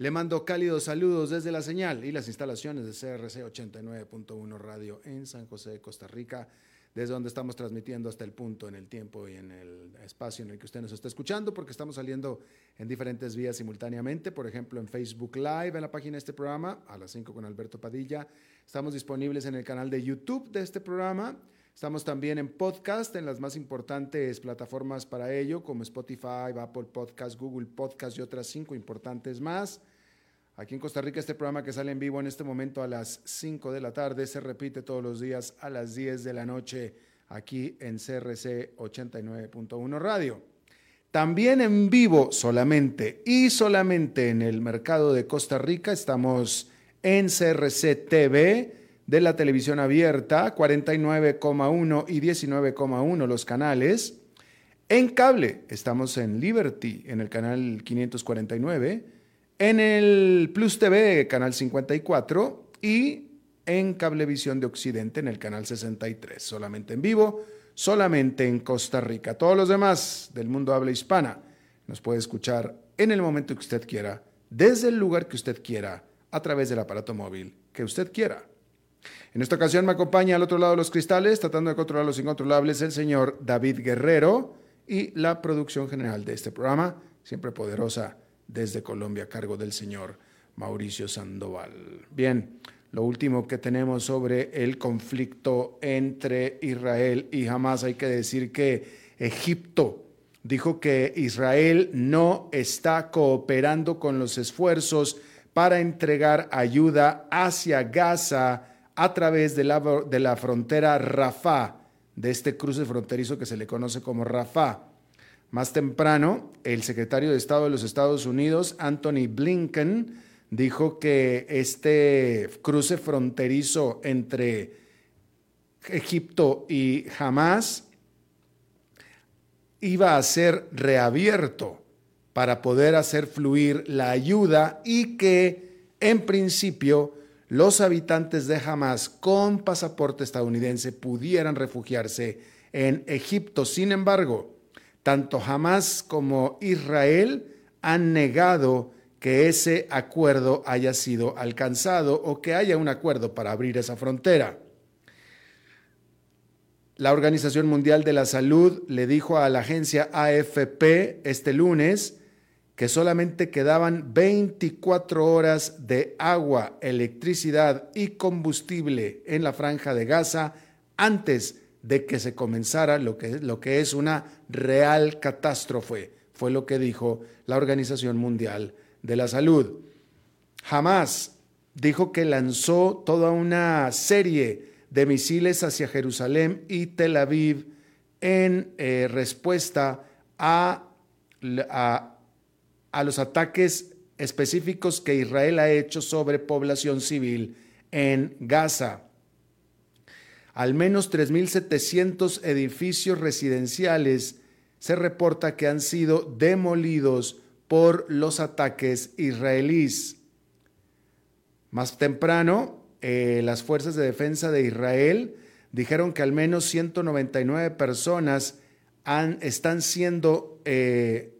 le mando cálidos saludos desde la señal y las instalaciones de CRC 89.1 Radio en San José de Costa Rica, desde donde estamos transmitiendo hasta el punto en el tiempo y en el espacio en el que usted nos está escuchando, porque estamos saliendo en diferentes vías simultáneamente, por ejemplo en Facebook Live, en la página de este programa, a las 5 con Alberto Padilla. Estamos disponibles en el canal de YouTube de este programa. Estamos también en podcast, en las más importantes plataformas para ello, como Spotify, Apple Podcast, Google Podcast y otras cinco importantes más. Aquí en Costa Rica este programa que sale en vivo en este momento a las 5 de la tarde se repite todos los días a las 10 de la noche aquí en CRC 89.1 Radio. También en vivo solamente y solamente en el mercado de Costa Rica estamos en CRC TV de la televisión abierta, 49,1 y 19,1 los canales. En cable estamos en Liberty en el canal 549 en el Plus TV, canal 54, y en Cablevisión de Occidente, en el canal 63, solamente en vivo, solamente en Costa Rica. Todos los demás del mundo habla hispana nos puede escuchar en el momento que usted quiera, desde el lugar que usted quiera, a través del aparato móvil que usted quiera. En esta ocasión me acompaña al otro lado de los cristales, tratando de controlar los incontrolables, el señor David Guerrero y la producción general de este programa, siempre poderosa desde Colombia a cargo del señor Mauricio Sandoval. Bien, lo último que tenemos sobre el conflicto entre Israel y Hamas, hay que decir que Egipto dijo que Israel no está cooperando con los esfuerzos para entregar ayuda hacia Gaza a través de la, de la frontera Rafah, de este cruce fronterizo que se le conoce como Rafah. Más temprano, el secretario de Estado de los Estados Unidos, Anthony Blinken, dijo que este cruce fronterizo entre Egipto y Hamas iba a ser reabierto para poder hacer fluir la ayuda y que, en principio, los habitantes de Hamas con pasaporte estadounidense pudieran refugiarse en Egipto. Sin embargo, tanto Hamas como Israel han negado que ese acuerdo haya sido alcanzado o que haya un acuerdo para abrir esa frontera. La Organización Mundial de la Salud le dijo a la agencia AFP este lunes que solamente quedaban 24 horas de agua, electricidad y combustible en la franja de Gaza antes de que se comenzara lo que, lo que es una real catástrofe, fue lo que dijo la Organización Mundial de la Salud. Jamás dijo que lanzó toda una serie de misiles hacia Jerusalén y Tel Aviv en eh, respuesta a, a, a los ataques específicos que Israel ha hecho sobre población civil en Gaza. Al menos 3.700 edificios residenciales se reporta que han sido demolidos por los ataques israelíes. Más temprano, eh, las fuerzas de defensa de Israel dijeron que al menos 199 personas están siendo eh,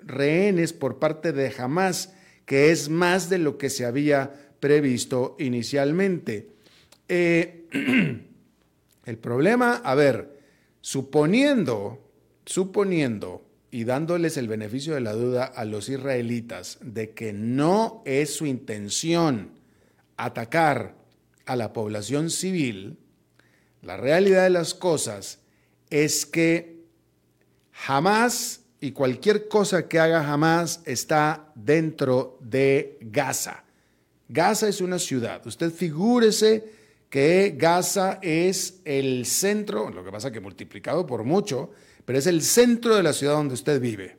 rehenes por parte de Hamas, que es más de lo que se había previsto inicialmente. Eh, El problema, a ver, suponiendo, suponiendo y dándoles el beneficio de la duda a los israelitas de que no es su intención atacar a la población civil, la realidad de las cosas es que jamás y cualquier cosa que haga Hamas está dentro de Gaza. Gaza es una ciudad. Usted figúrese que Gaza es el centro, lo que pasa que multiplicado por mucho, pero es el centro de la ciudad donde usted vive.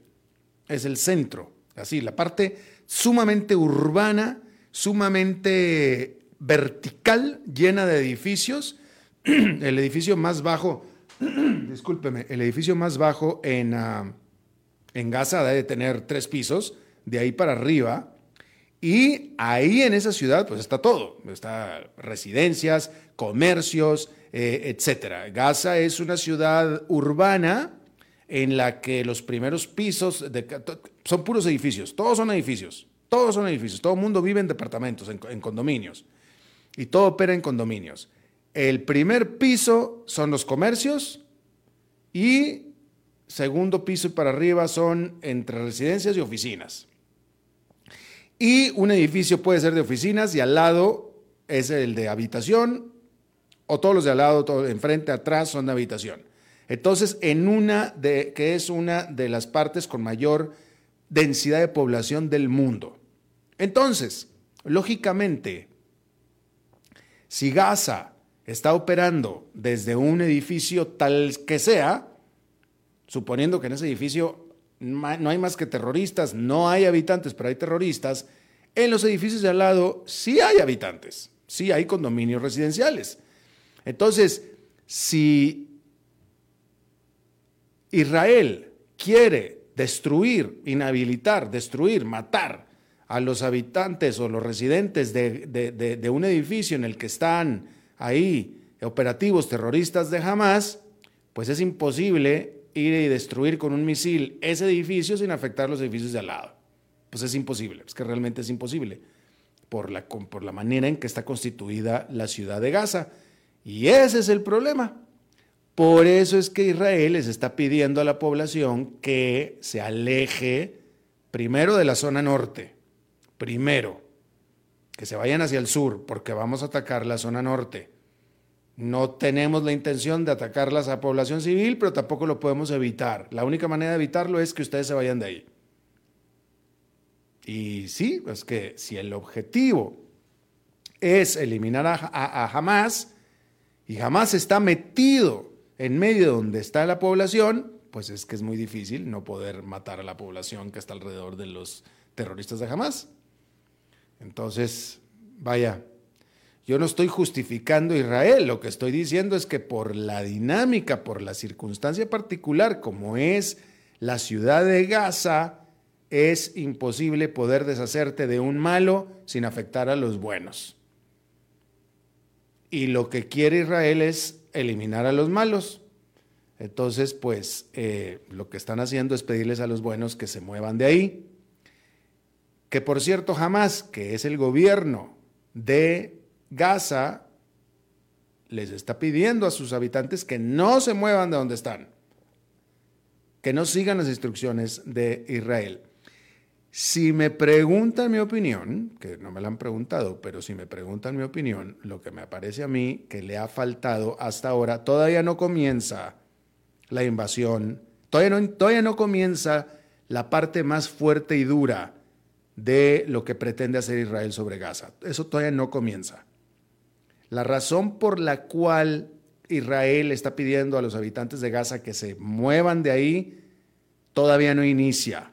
Es el centro, así, la parte sumamente urbana, sumamente vertical, llena de edificios. El edificio más bajo, discúlpeme, el edificio más bajo en, ah, en Gaza debe tener tres pisos, de ahí para arriba y ahí en esa ciudad, pues está todo. Está residencias, comercios, eh, etcétera. Gaza es una ciudad urbana en la que los primeros pisos son puros edificios. Todos son edificios. Todos son edificios. Todo el mundo vive en departamentos, en, en condominios. Y todo opera en condominios. El primer piso son los comercios y segundo piso y para arriba son entre residencias y oficinas. Y un edificio puede ser de oficinas y al lado es el de habitación, o todos los de al lado, todo, enfrente, atrás son de habitación. Entonces, en una de, que es una de las partes con mayor densidad de población del mundo. Entonces, lógicamente, si Gaza está operando desde un edificio tal que sea, suponiendo que en ese edificio no hay más que terroristas, no hay habitantes, pero hay terroristas. En los edificios de al lado sí hay habitantes, sí hay condominios residenciales. Entonces, si Israel quiere destruir, inhabilitar, destruir, matar a los habitantes o los residentes de, de un edificio en el que están ahí operativos terroristas de Hamas, pues es imposible ir y destruir con un misil ese edificio sin afectar los edificios de al lado. Pues es imposible, es que realmente es imposible por la, por la manera en que está constituida la ciudad de Gaza. Y ese es el problema. Por eso es que Israel les está pidiendo a la población que se aleje primero de la zona norte, primero, que se vayan hacia el sur, porque vamos a atacar la zona norte. No tenemos la intención de atacar a la población civil, pero tampoco lo podemos evitar. La única manera de evitarlo es que ustedes se vayan de ahí. Y sí, es que si el objetivo es eliminar a, Hamas y Hamas está metido en medio donde está la población, pues es que es muy difícil no poder matar a la población que está alrededor de los terroristas de Hamas. Entonces, vaya, yo no estoy justificando a Israel, lo que estoy diciendo es que por la dinámica, por la circunstancia particular como es la ciudad de Gaza, es imposible poder deshacerte de un malo sin afectar a los buenos. Y lo que quiere Israel es eliminar a los malos. Entonces, pues eh, lo que están haciendo es pedirles a los buenos que se muevan de ahí. Que por cierto, jamás, que es el gobierno de Gaza les está pidiendo a sus habitantes que no se muevan de donde están, que no sigan las instrucciones de Israel. Si me preguntan mi opinión, que no me la han preguntado, pero si me preguntan mi opinión, lo que me parece a mí que le ha faltado hasta ahora, todavía no comienza la invasión, todavía no, todavía no comienza la parte más fuerte y dura de lo que pretende hacer Israel sobre Gaza. Eso todavía no comienza. La razón por la cual Israel está pidiendo a los habitantes de Gaza que se muevan de ahí todavía no inicia.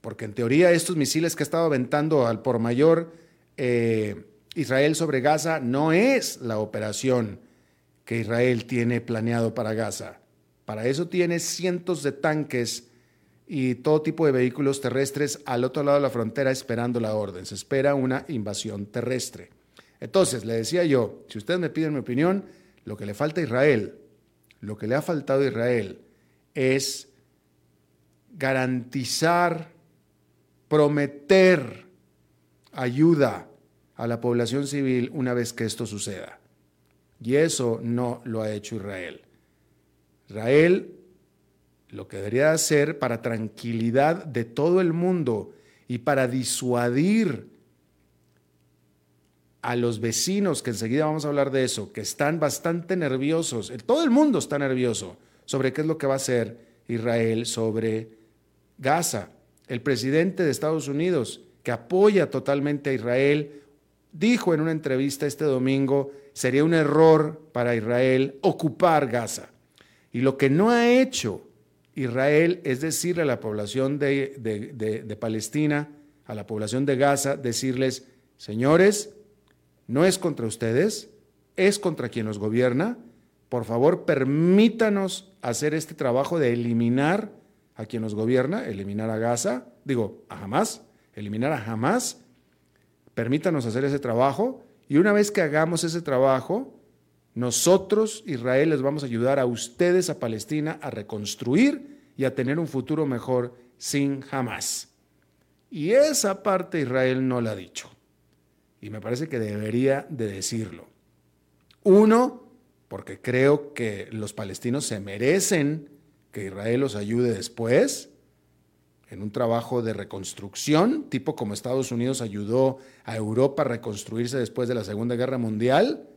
Porque en teoría estos misiles que ha estado aventando al por mayor eh, Israel sobre Gaza no es la operación que Israel tiene planeado para Gaza. Para eso tiene cientos de tanques y todo tipo de vehículos terrestres al otro lado de la frontera esperando la orden. Se espera una invasión terrestre. Entonces, le decía yo, si ustedes me piden mi opinión, lo que le falta a Israel, lo que le ha faltado a Israel es garantizar, prometer ayuda a la población civil una vez que esto suceda. Y eso no lo ha hecho Israel. Israel lo que debería hacer para tranquilidad de todo el mundo y para disuadir a los vecinos, que enseguida vamos a hablar de eso, que están bastante nerviosos, todo el mundo está nervioso sobre qué es lo que va a hacer Israel sobre Gaza. El presidente de Estados Unidos, que apoya totalmente a Israel, dijo en una entrevista este domingo, sería un error para Israel ocupar Gaza. Y lo que no ha hecho Israel es decirle a la población de, de, Palestina, a la población de Gaza, decirles, señores, no es contra ustedes, es contra quien nos gobierna. Por favor, permítanos hacer este trabajo de eliminar a quien nos gobierna, eliminar a Gaza, digo, a Hamas, eliminar a Hamas. Permítanos hacer ese trabajo y una vez que hagamos ese trabajo, nosotros, Israel, les vamos a ayudar a ustedes, a Palestina, a reconstruir y a tener un futuro mejor sin Hamas. Y esa parte Israel no la ha dicho. Y me parece que debería de decirlo. Uno, porque creo que los palestinos se merecen que Israel los ayude después en un trabajo de reconstrucción, tipo como Estados Unidos ayudó a Europa a reconstruirse después de la Segunda Guerra Mundial,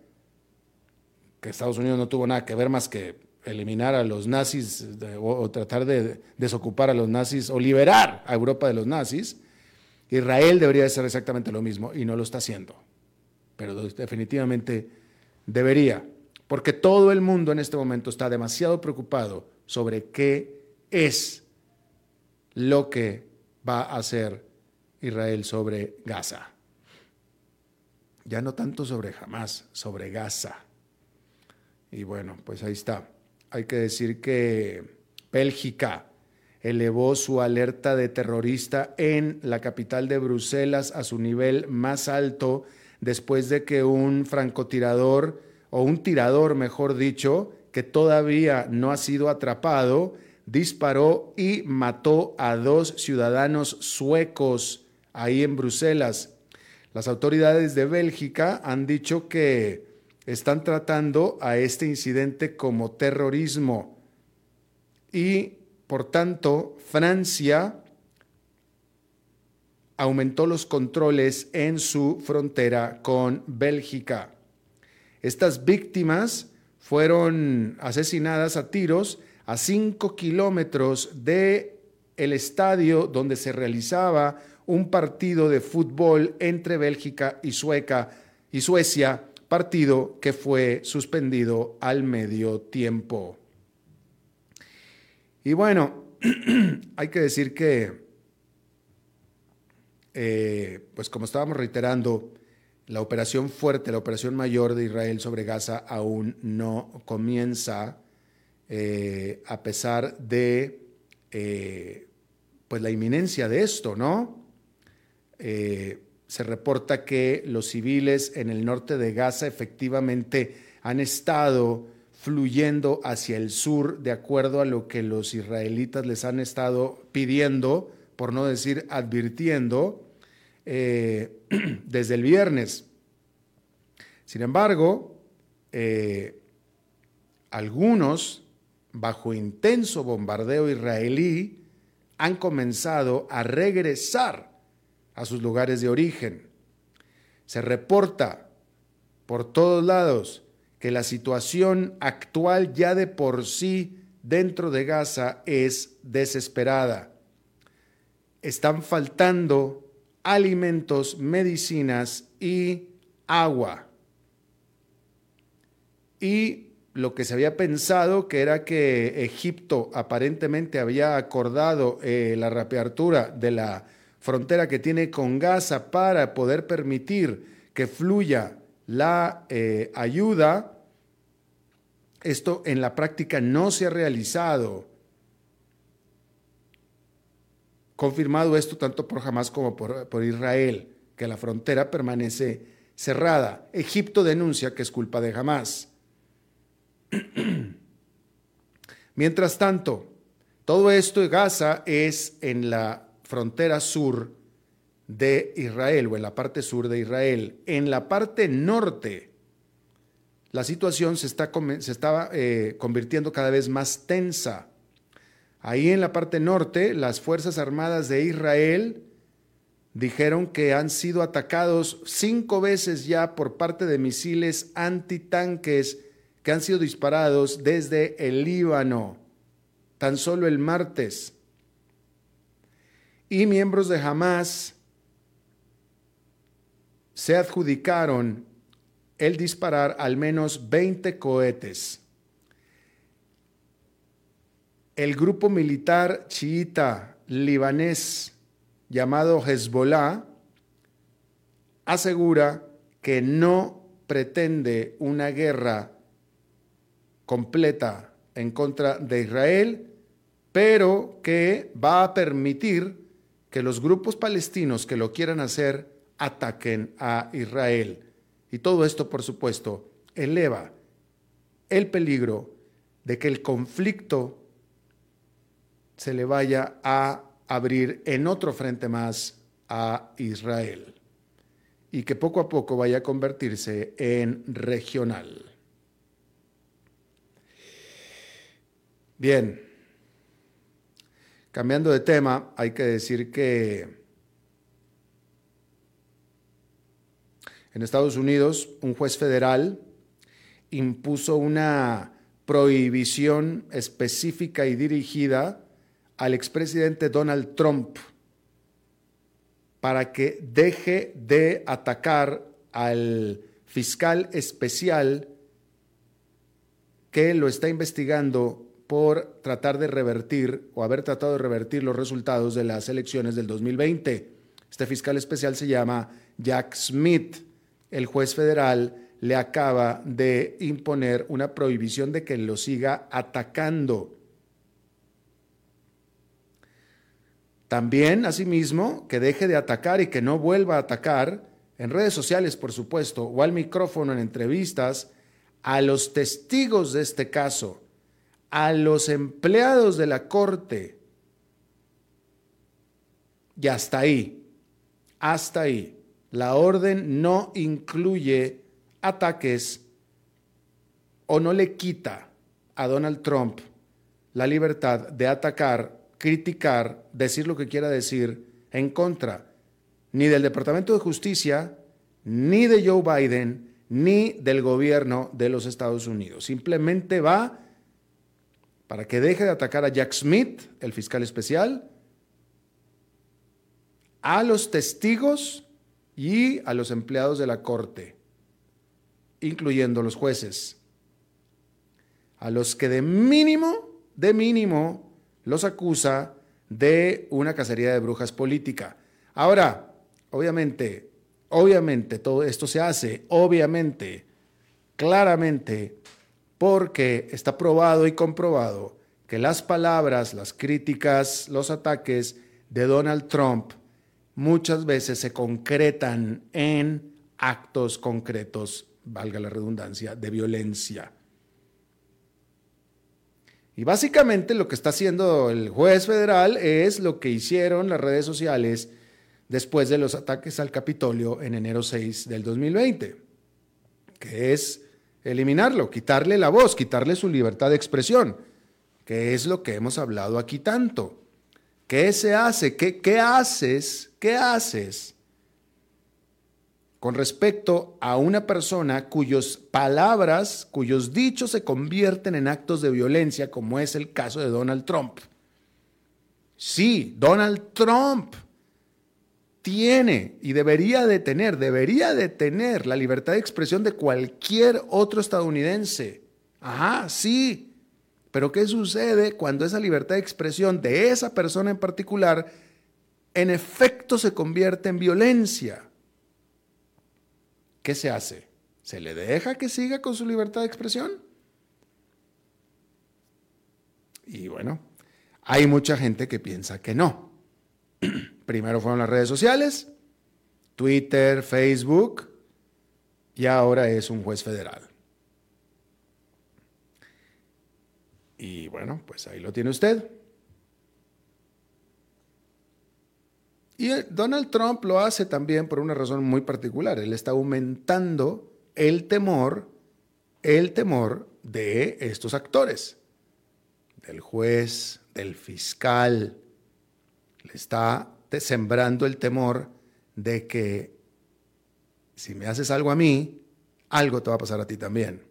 que Estados Unidos no tuvo nada que ver más que eliminar a los nazis o, tratar de desocupar a los nazis o liberar a Europa de los nazis. Israel debería hacer exactamente lo mismo y no lo está haciendo, pero definitivamente debería, porque todo el mundo en este momento está demasiado preocupado sobre qué es lo que va a hacer Israel sobre Gaza. Ya no tanto sobre Hamas, sobre Gaza. Y bueno, pues ahí está. Hay que decir que Bélgica elevó su alerta de terrorista en la capital de Bruselas a su nivel más alto después de que un francotirador, o un tirador mejor dicho, que todavía no ha sido atrapado, disparó y mató a dos ciudadanos suecos ahí en Bruselas. Las autoridades de Bélgica han dicho que están tratando a este incidente como terrorismo y por tanto, Francia aumentó los controles en su frontera con Bélgica. Estas víctimas fueron asesinadas a tiros a cinco kilómetros de el estadio donde se realizaba un partido de fútbol entre Bélgica y Sueca y Suecia, partido que fue suspendido al medio tiempo. Y bueno, hay que decir que, eh, pues como estábamos reiterando, la operación fuerte, la operación mayor de Israel sobre Gaza aún no comienza, eh, a pesar de eh, pues la inminencia de esto, ¿no? se reporta que los civiles en el norte de Gaza efectivamente han estado fluyendo hacia el sur de acuerdo a lo que los israelitas les han estado pidiendo, por no decir advirtiendo, eh, desde el viernes. Sin embargo, eh, algunos, bajo intenso bombardeo israelí, han comenzado a regresar a sus lugares de origen. Se reporta por todos lados que la situación actual ya de por sí dentro de Gaza es desesperada. Están faltando alimentos, medicinas y agua. Y lo que se había pensado, que era que Egipto aparentemente había acordado eh, la reapertura de la frontera que tiene con Gaza para poder permitir que fluya la eh, ayuda, esto en la práctica no se ha realizado. Confirmado esto tanto por Hamas como por, Israel, que la frontera permanece cerrada. Egipto denuncia que es culpa de Hamas. Mientras tanto, todo esto de Gaza es en la frontera sur de Israel o en la parte sur de Israel. En la parte norte la situación se, está, se estaba eh, convirtiendo cada vez más tensa. Ahí en la parte norte, las Fuerzas Armadas de Israel dijeron que han sido atacados cinco veces ya por parte de misiles antitanques que han sido disparados desde el Líbano. tan solo el martes. Y miembros de Hamas se adjudicaron el disparar al menos 20 cohetes. El grupo militar chiita libanés llamado Hezbollah asegura que no pretende una guerra completa en contra de Israel, pero que va a permitir que los grupos palestinos que lo quieran hacer ataquen a Israel. Y todo esto, por supuesto, eleva el peligro de que el conflicto se le vaya a abrir en otro frente más a Israel y que poco a poco vaya a convertirse en regional. Bien, cambiando de tema, hay que decir que en Estados Unidos un juez federal impuso una prohibición específica y dirigida al expresidente Donald Trump para que deje de atacar al fiscal especial que lo está investigando por tratar de revertir o haber tratado de revertir los resultados de las elecciones del 2020. Este fiscal especial se llama Jack Smith. El juez federal le acaba de imponer una prohibición de que lo siga atacando. También, asimismo, que deje de atacar y que no vuelva a atacar en redes sociales, por supuesto, o al micrófono en entrevistas a los testigos de este caso a los empleados de la corte. Y hasta ahí, hasta ahí. La orden no incluye ataques o no le quita a Donald Trump la libertad de atacar, criticar, decir lo que quiera decir en contra ni del Departamento de Justicia, ni de Joe Biden, ni del gobierno de los Estados Unidos. Simplemente va para que deje de atacar a Jack Smith, el fiscal especial, a los testigos y a los empleados de la corte, incluyendo los jueces, a los que de mínimo, de mínimo, los acusa de una cacería de brujas política. Ahora, obviamente, obviamente todo esto se hace, obviamente, claramente, porque está probado y comprobado que las palabras, las críticas, los ataques de Donald Trump muchas veces se concretan en actos concretos, valga la redundancia, de violencia. Y básicamente lo que está haciendo el juez federal es lo que hicieron las redes sociales después de los ataques al Capitolio en enero 6 del 2020, que es eliminarlo, quitarle la voz, quitarle su libertad de expresión, que es lo que hemos hablado aquí tanto. ¿Qué se hace? ¿Qué, haces? ¿Qué haces con respecto a una persona cuyas palabras, cuyos dichos se convierten en actos de violencia, como es el caso de Donald Trump? Sí, Donald Trump tiene y debería de tener, debería de tener la libertad de expresión de cualquier otro estadounidense. Ajá, sí. Pero ¿qué sucede cuando esa libertad de expresión de esa persona en particular en efecto se convierte en violencia? ¿Qué se hace? ¿Se le deja que siga con su libertad de expresión? Y bueno, hay mucha gente que piensa que no. Primero fueron las redes sociales, Twitter, Facebook, y ahora es un juez federal. Y bueno, pues ahí lo tiene usted. Y Donald Trump lo hace también por una razón muy particular. Él está aumentando el temor, el temor de estos actores, del juez, del fiscal. Le está sembrando el temor de que si me haces algo a mí, algo te va a pasar a ti también.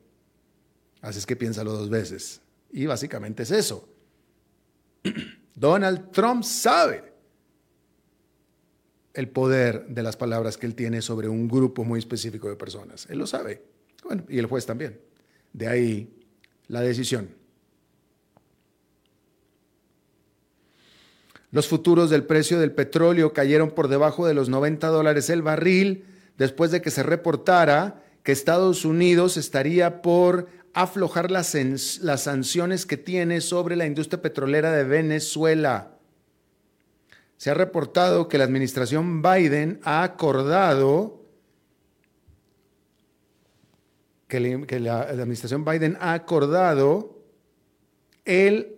Así es que piénsalo dos veces. Y básicamente es eso. Donald Trump sabe el poder de las palabras que él tiene sobre un grupo muy específico de personas. Él lo sabe. Bueno, y el juez también. De ahí la decisión. Los futuros del precio del petróleo cayeron por debajo de los 90 dólares el barril después de que se reportara que Estados Unidos estaría por aflojar las, las sanciones que tiene sobre la industria petrolera de Venezuela. Se ha reportado que la administración Biden ha acordado que, la, administración Biden ha acordado el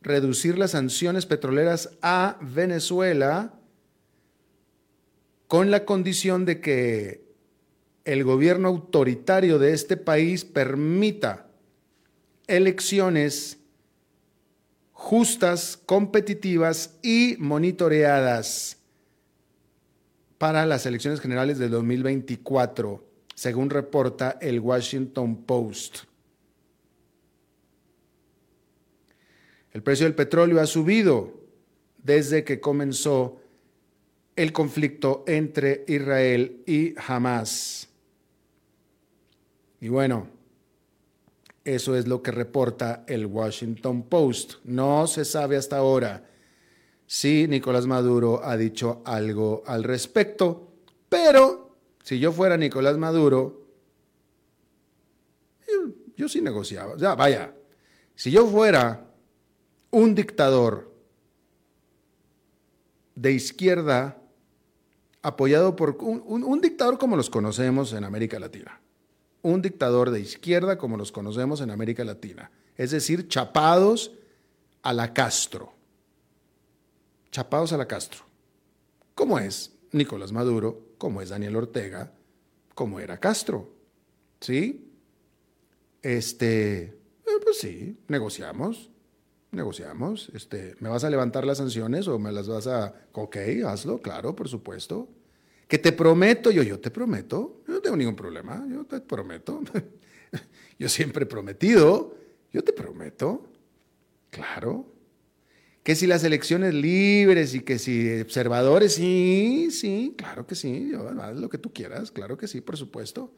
reducir las sanciones petroleras a Venezuela con la condición de que el gobierno autoritario de este país permita elecciones justas, competitivas y monitoreadas para las elecciones generales del 2024, según reporta el Washington Post. El precio del petróleo ha subido desde que comenzó el conflicto entre Israel y Hamas. Y bueno, eso es lo que reporta el Washington Post. No se sabe hasta ahora si Nicolás Maduro ha dicho algo al respecto, pero si yo fuera Nicolás Maduro, yo, sí negociaba. Ya, vaya, si yo fuera un dictador de izquierda apoyado por un dictador como los conocemos en América Latina un dictador de izquierda como los conocemos en América Latina, es decir, chapados a la Castro. Chapados a la Castro. ¿Cómo es Nicolás Maduro? ¿Cómo es Daniel Ortega? ¿Cómo era Castro? ¿Sí? Este, eh, pues sí, negociamos, negociamos. Este, ¿me vas a levantar las sanciones o me las vas a... Ok, hazlo, claro, por supuesto. Que te prometo, yo, yo te prometo, yo no tengo ningún problema, yo te prometo. Yo siempre he prometido, yo te prometo, claro. Que si las elecciones libres y que si observadores, sí, sí, claro que sí, yo, haz lo que tú quieras, claro que sí, por supuesto.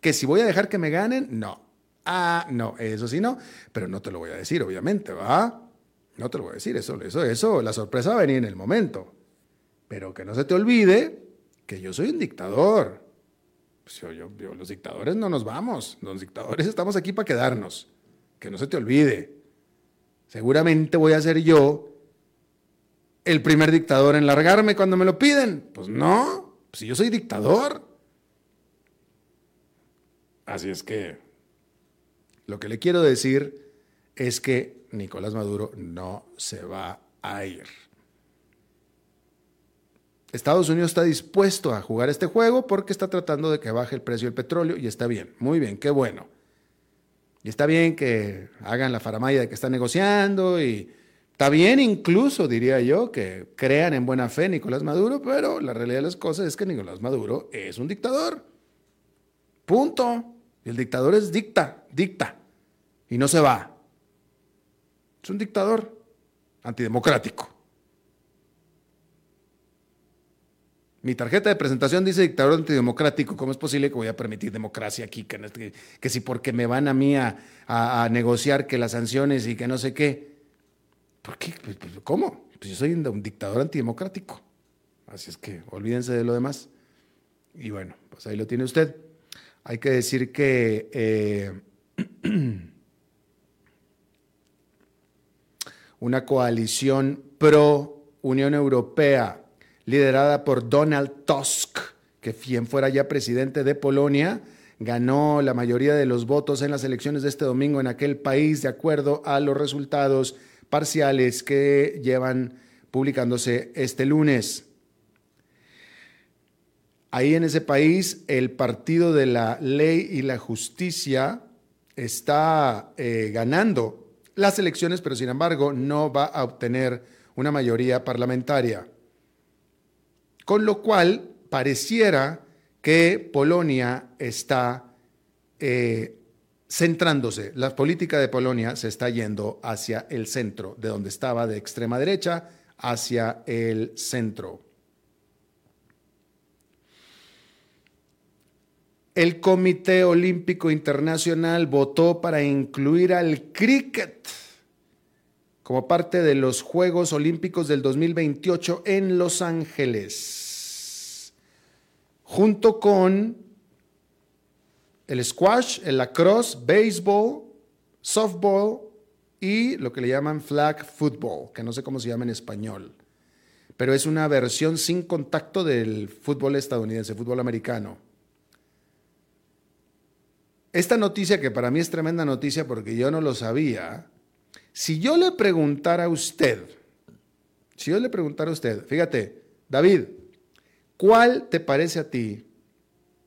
Que si voy a dejar que me ganen, no. Ah, no, eso sí no, pero no te lo voy a decir, obviamente, ¿va? No te lo voy a decir, eso, eso, eso, la sorpresa va a venir en el momento. Pero que no se te olvide que yo soy un dictador. Pues los dictadores no nos vamos, los dictadores estamos aquí para quedarnos. Que no se te olvide. Seguramente voy a ser yo el primer dictador en largarme cuando me lo piden. Pues no, si yo soy dictador. Así es que lo que le quiero decir es que Nicolás Maduro no se va a ir. Estados Unidos está dispuesto a jugar este juego porque está tratando de que baje el precio del petróleo y está bien, muy bien, qué bueno. Y está bien que hagan la faramaya de que están negociando y está bien incluso, diría yo, que crean en buena fe Nicolás Maduro, pero la realidad de las cosas es que Nicolás Maduro es un dictador. Punto. El dictador es dicta, dicta. Y no se va. Es un dictador antidemocrático. Mi tarjeta de presentación dice dictador antidemocrático. ¿Cómo es posible que voy a permitir democracia aquí? Que, si porque me van a mí a, negociar que las sanciones y que no sé qué. ¿Por qué? Pues, pues, ¿Cómo? Pues yo soy un, dictador antidemocrático. Así es que olvídense de lo demás. Y bueno, pues ahí lo tiene usted. Hay que decir que eh, una coalición pro Unión Europea liderada por Donald Tusk, que quien fuera ya presidente de Polonia, ganó la mayoría de los votos en las elecciones de este domingo en aquel país, de acuerdo a los resultados parciales que llevan publicándose este lunes. Ahí en ese país, el Partido de la Ley y la Justicia está eh, ganando las elecciones, pero sin embargo no va a obtener una mayoría parlamentaria. Con lo cual, pareciera que Polonia está eh, centrándose. La política de Polonia se está yendo hacia el centro, de donde estaba de extrema derecha hacia el centro. El Comité Olímpico Internacional votó para incluir al cricket como parte de los Juegos Olímpicos del 2028 en Los Ángeles, junto con el squash, el lacrosse, béisbol, softball y lo que le llaman flag football, que no sé cómo se llama en español, pero es una versión sin contacto del fútbol estadounidense, fútbol americano. Esta noticia, que para mí es tremenda noticia porque yo no lo sabía, si yo le preguntara a usted, si yo le preguntara a usted, fíjate, David, ¿cuál te parece a ti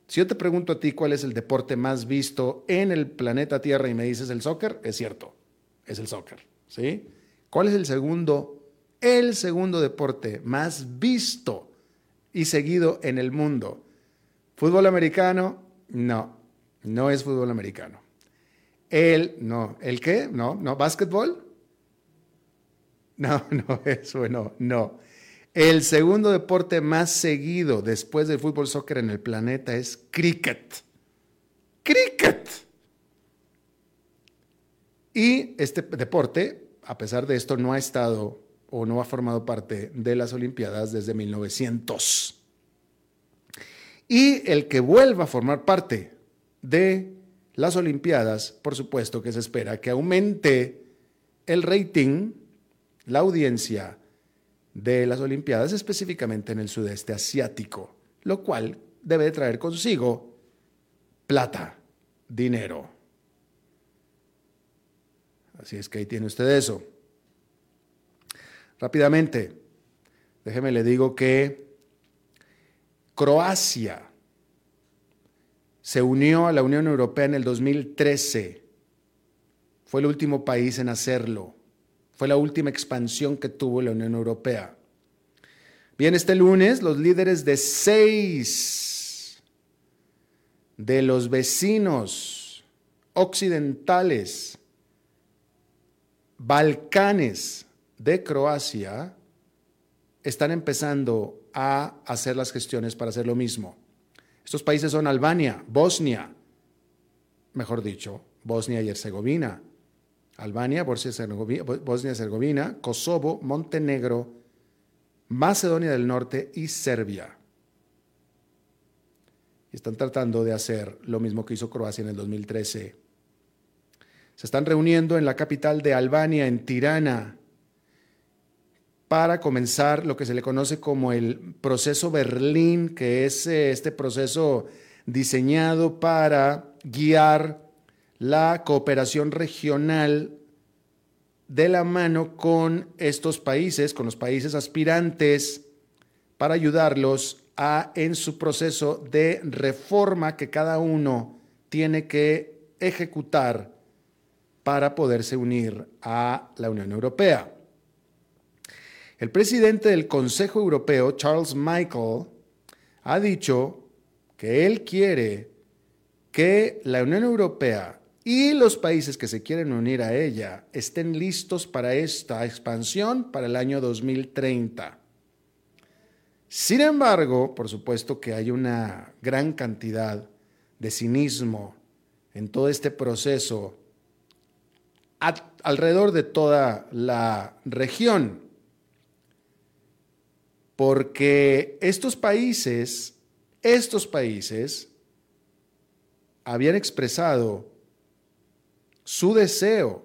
si yo te pregunto a ti cuál es el deporte más visto en el planeta Tierra y me dices el soccer, es cierto, es el soccer, ¿sí? ¿Cuál es el segundo, el segundo deporte más visto y seguido en el mundo? ¿Fútbol americano? No, no es fútbol americano. El, no, ¿el qué? No, no, ¿básquetbol? No, no, eso no, no. El segundo deporte más seguido después del fútbol soccer en el planeta es cricket. Cricket. Y este deporte, a pesar de esto, no ha estado o no ha formado parte de las Olimpiadas desde 1900. Y el que vuelva a formar parte de las Olimpiadas, por supuesto que se espera que aumente el rating, la audiencia, de las Olimpiadas, específicamente en el sudeste asiático, lo cual debe traer consigo plata, dinero. Así es que ahí tiene usted eso. Rápidamente, déjeme le digo que Croacia se unió a la Unión Europea en el 2013. Fue el último país en hacerlo. Fue la última expansión que tuvo la Unión Europea. Bien, este lunes los líderes de seis de los vecinos occidentales, Balcanes de Croacia, están empezando a hacer las gestiones para hacer lo mismo. Estos países son Albania, Bosnia, mejor dicho, Bosnia y Herzegovina, Albania, Bosnia-Herzegovina, Kosovo, Montenegro, Macedonia del Norte y Serbia. Y están tratando de hacer lo mismo que hizo Croacia en el 2013. Se están reuniendo en la capital de Albania, en Tirana, para comenzar lo que se le conoce como el proceso Berlín, que es eh, este proceso diseñado para guiar la cooperación regional de la mano con estos países, con los países aspirantes, para ayudarlos a en su proceso de reforma que cada uno tiene que ejecutar para poderse unir a la Unión Europea. El presidente del Consejo Europeo, Charles Michael, ha dicho que él quiere que la Unión Europea y los países que se quieren unir a ella estén listos para esta expansión para el año 2030. Sin embargo, por supuesto que hay una gran cantidad de cinismo en todo este proceso alrededor de toda la región, porque estos países, estos países habían expresado su deseo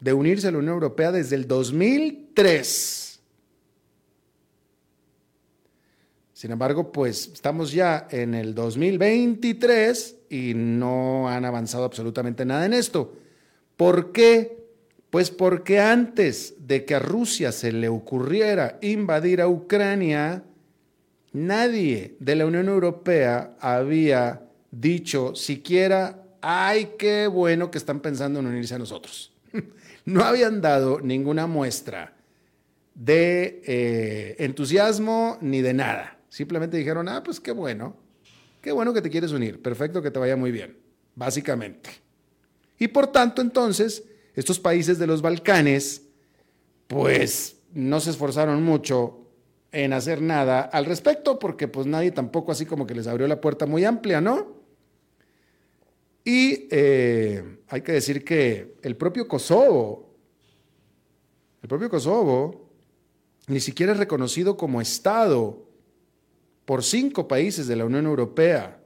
de unirse a la Unión Europea desde el 2003. Sin embargo, pues estamos ya en el 2023 y no han avanzado absolutamente nada en esto. ¿Por qué? Pues porque antes de que a Rusia se le ocurriera invadir a Ucrania, nadie de la Unión Europea había dicho siquiera ay, qué bueno que están pensando en unirse a nosotros. No habían dado ninguna muestra de eh, entusiasmo ni de nada. Simplemente dijeron, ah, pues qué bueno, qué bueno que te quieres unir, perfecto que te vaya muy bien, básicamente. Y por tanto, entonces, estos países de los Balcanes, pues no se esforzaron mucho en hacer nada al respecto, porque pues nadie tampoco así como que les abrió la puerta muy amplia, ¿no? Y eh, hay que decir que el propio Kosovo, el propio Kosovo, ni siquiera es reconocido como Estado por cinco países de la Unión Europea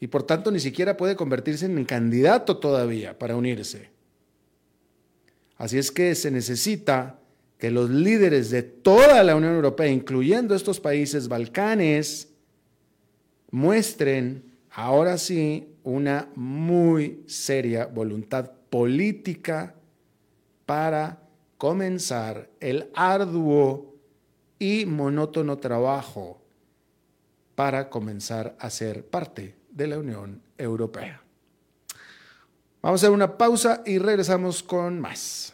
y por tanto ni siquiera puede convertirse en candidato todavía para unirse. Así es que se necesita que los líderes de toda la Unión Europea, incluyendo estos países balcanes, muestren ahora sí una muy seria voluntad política para comenzar el arduo y monótono trabajo para comenzar a ser parte de la Unión Europea. Vamos a hacer una pausa y regresamos con más.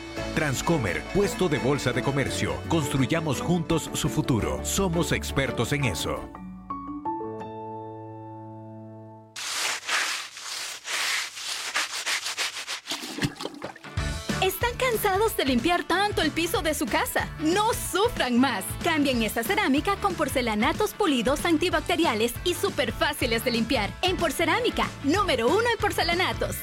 Transcomer, puesto de bolsa de comercio. Construyamos juntos su futuro. Somos expertos en eso. de limpiar tanto el piso de su casa. No sufran más. Cambien esta cerámica con porcelanatos pulidos antibacteriales y súper fáciles de limpiar. En Porcerámica, número uno en porcelanatos.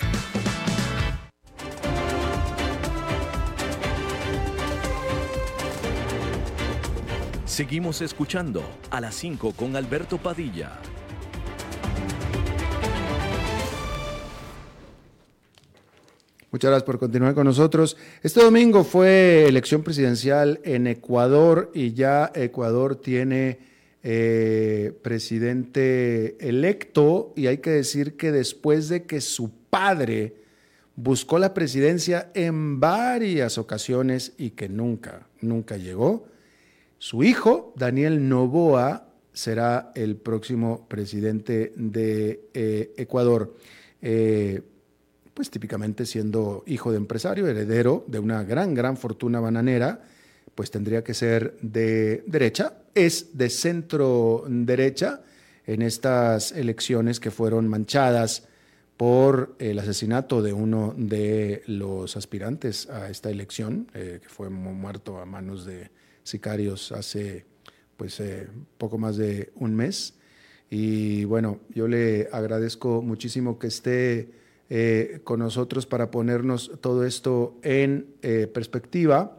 Seguimos escuchando a las 5 con Alberto Padilla. Muchas gracias por continuar con nosotros. Este domingo fue elección presidencial en Ecuador y ya Ecuador tiene eh, presidente electo y hay que decir que después de que su padre buscó la presidencia en varias ocasiones y que nunca, nunca llegó, su hijo, Daniel Novoa, será el próximo presidente de eh, Ecuador. Eh, pues típicamente siendo hijo de empresario, heredero de una gran, gran fortuna bananera, pues tendría que ser de derecha, es de centro derecha en estas elecciones que fueron manchadas por el asesinato de uno de los aspirantes a esta elección, eh, que fue muerto a manos de sicarios hace pues eh, poco más de un mes. Y bueno, yo le agradezco muchísimo que esté eh, con nosotros para ponernos todo esto en eh, perspectiva.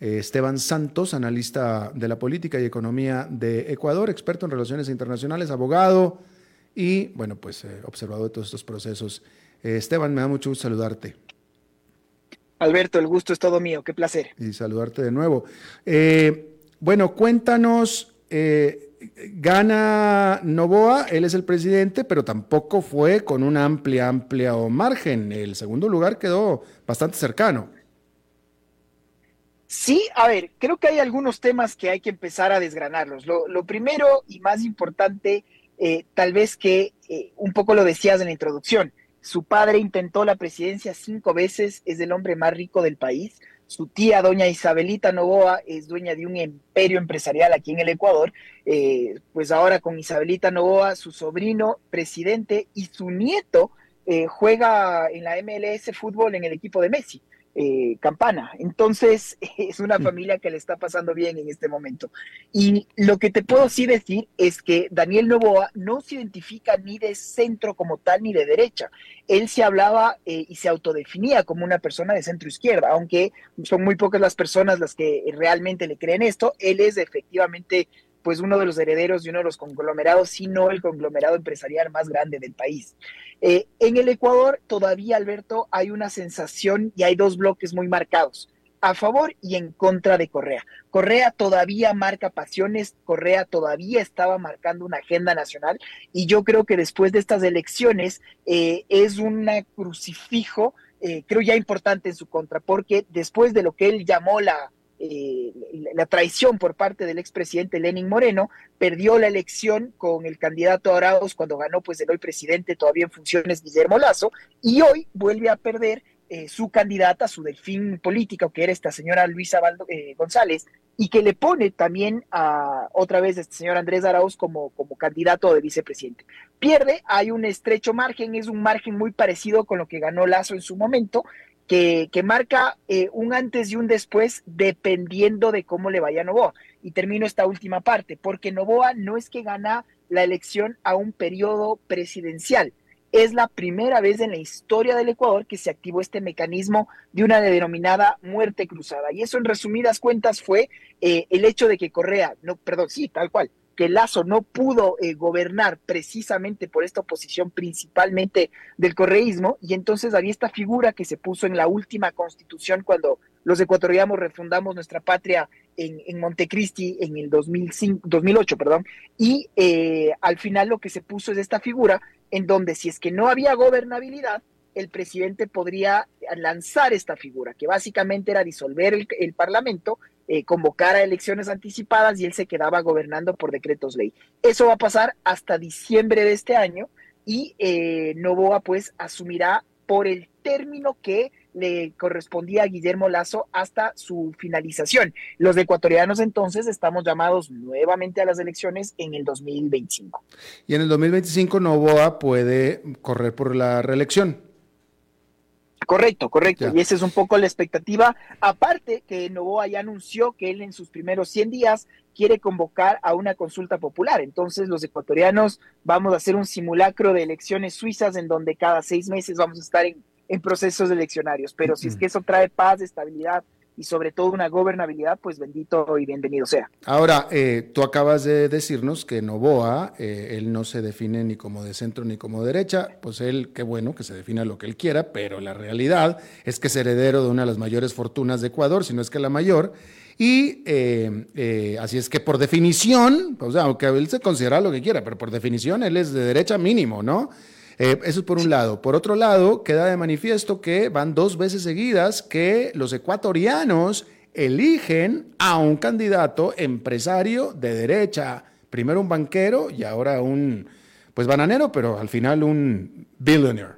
Esteban Santos, analista de la política y economía de Ecuador, experto en relaciones internacionales, abogado y, bueno, pues observador de todos estos procesos. Esteban, me da mucho gusto saludarte. Alberto, el gusto es todo mío, qué placer. Y saludarte de nuevo. bueno, cuéntanos gana Novoa, él es el presidente, pero tampoco fue con un amplia, amplia margen. El segundo lugar quedó bastante cercano. Sí, a ver, creo que hay algunos temas que hay que empezar a desgranarlos. Lo, primero y más importante, eh, tal vez que eh, un poco lo decías en la introducción, su padre intentó la presidencia cinco veces, es el hombre más rico del país, su tía, doña Isabelita Novoa, es dueña de un imperio empresarial aquí en el Ecuador. Eh, pues ahora con Isabelita Novoa, su sobrino presidente y su nieto eh, juega en la MLS fútbol en el equipo de Messi. Eh, campana. Entonces, es una mm. familia que le está pasando bien en este momento. Y lo que te puedo sí decir es que Daniel Novoa no se identifica ni de centro como tal ni de derecha. Él se hablaba eh, y se autodefinía como una persona de centro izquierda, aunque son muy pocas las personas las que realmente le creen esto. Él es efectivamente pues uno de los herederos de uno de los conglomerados, sino el conglomerado empresarial más grande del país. Eh, en el Ecuador todavía, Alberto, hay una sensación y hay dos bloques muy marcados a favor y en contra de Correa. Correa todavía marca pasiones, Correa todavía estaba marcando una agenda nacional y yo creo que después de estas elecciones eh, es un crucifijo eh, creo ya importante en su contra, porque después de lo que él llamó la, eh, la traición por parte del expresidente Lenin Moreno, perdió la elección con el candidato Arauz cuando ganó pues el hoy presidente todavía en funciones Guillermo Lazo, y hoy vuelve a perder eh, su candidata, su delfín político, que era esta señora Luisa eh, González, y que le pone también a otra vez este señor Andrés Arauz como, como candidato de vicepresidente. Pierde, hay un estrecho margen, es un margen muy parecido con lo que ganó Lazo en su momento, que, que marca eh, un antes y un después dependiendo de cómo le vaya a Novoa. Y termino esta última parte, porque Novoa no es que gana la elección a un periodo presidencial, es la primera vez en la historia del Ecuador que se activó este mecanismo de una denominada muerte cruzada. Y eso en resumidas cuentas fue eh, el hecho de que Correa, no, perdón, sí, tal cual, que Lazo no pudo eh, gobernar precisamente por esta oposición principalmente del correísmo, y entonces había esta figura que se puso en la última constitución cuando los ecuatorianos refundamos nuestra patria en, en Montecristi en el 2005, 2008, perdón, y eh, al final lo que se puso es esta figura en donde si es que no había gobernabilidad, el presidente podría lanzar esta figura, que básicamente era disolver el, Parlamento, eh, convocar a elecciones anticipadas y él se quedaba gobernando por decretos ley. Eso va a pasar hasta diciembre de este año y eh, Novoa pues asumirá por el término que le correspondía a Guillermo Lazo hasta su finalización. Los ecuatorianos entonces estamos llamados nuevamente a las elecciones en el 2025. Y en el 2025 Novoa puede correr por la reelección. Correcto, correcto. Y esa es un poco la expectativa. Aparte que Novoa ya anunció que él en sus primeros 100 días quiere convocar a una consulta popular. Entonces los ecuatorianos vamos a hacer un simulacro de elecciones suizas en donde cada seis meses vamos a estar en en procesos eleccionarios. Pero si es que eso trae paz, estabilidad y sobre todo una gobernabilidad, pues bendito y bienvenido sea. Ahora, eh, tú acabas de decirnos que Novoa, eh, él no se define ni como de centro ni como derecha, pues él, qué bueno que se defina lo que él quiera, pero la realidad es que es heredero de una de las mayores fortunas de Ecuador, si no es que la mayor, y eh, así es que por definición, o sea, aunque él se considera lo que quiera, pero por definición él es de derecha mínimo, ¿no? Eh, eso es por un lado. Por otro lado, queda de manifiesto que van dos veces seguidas que los ecuatorianos eligen a un candidato empresario de derecha. Primero un banquero y ahora un, pues bananero, pero al final un billionaire.